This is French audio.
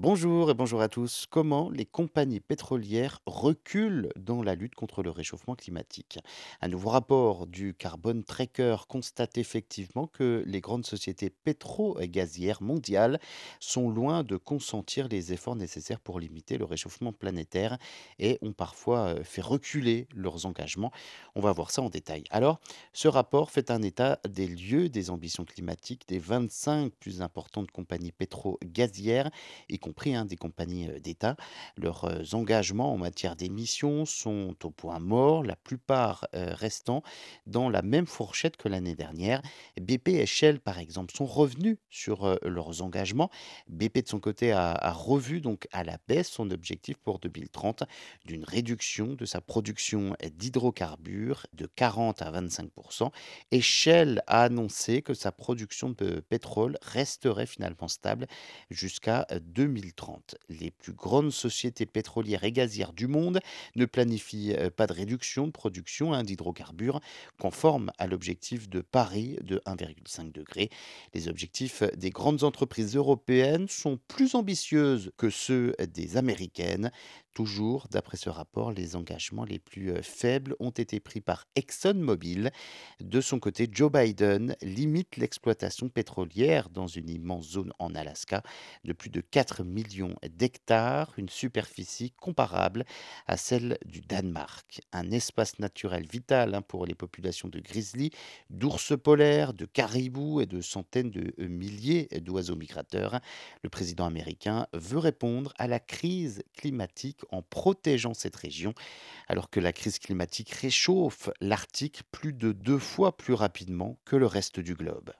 Bonjour et bonjour à tous. Comment les compagnies pétrolières reculent dans la lutte contre le réchauffement climatique? Un nouveau rapport du Carbon Tracker constate effectivement que les grandes sociétés pétro-gazières mondiales sont loin de consentir les efforts nécessaires pour limiter le réchauffement planétaire et ont parfois euh, fait reculer leurs engagements. On va voir ça en détail. Alors, ce rapport fait un état des lieux des ambitions climatiques des 25 plus importantes compagnies pétro-gazières y compris hein, des compagnies d'État. Leurs engagements en matière d'émissions sont au point mort, la plupart restant dans la même fourchette que l'année dernière. BP et Shell, par exemple, sont revenus sur leurs engagements. BP, de son côté, a, revu donc à la baisse son objectif pour 2030 d'une réduction de sa production d'hydrocarbures de 40 à 25 et Shell a annoncé que sa production de pétrole resterait finalement stable jusqu'à 2030. Les plus grandes sociétés pétrolières et gazières du monde ne planifient euh, pas de réduction de production hein, d'hydrocarbures conforme à l'objectif de Paris de 1,5 degré. Les objectifs des grandes entreprises européennes sont plus ambitieuses que ceux des américaines. Toujours, d'après ce rapport, les engagements les plus faibles ont été pris par ExxonMobil. De son côté, Joe Biden limite l'exploitation pétrolière dans une immense zone en Alaska de plus de 4 millions d'hectares, une superficie comparable à celle du Danemark. Un espace naturel vital hein, pour les populations de grizzlies, d'ours polaires, de caribous et de centaines de milliers d'oiseaux migrateurs. Le président américain veut répondre à la crise climatique en protégeant cette région, alors que la crise climatique réchauffe l'Arctique plus de deux fois plus rapidement que le reste du globe.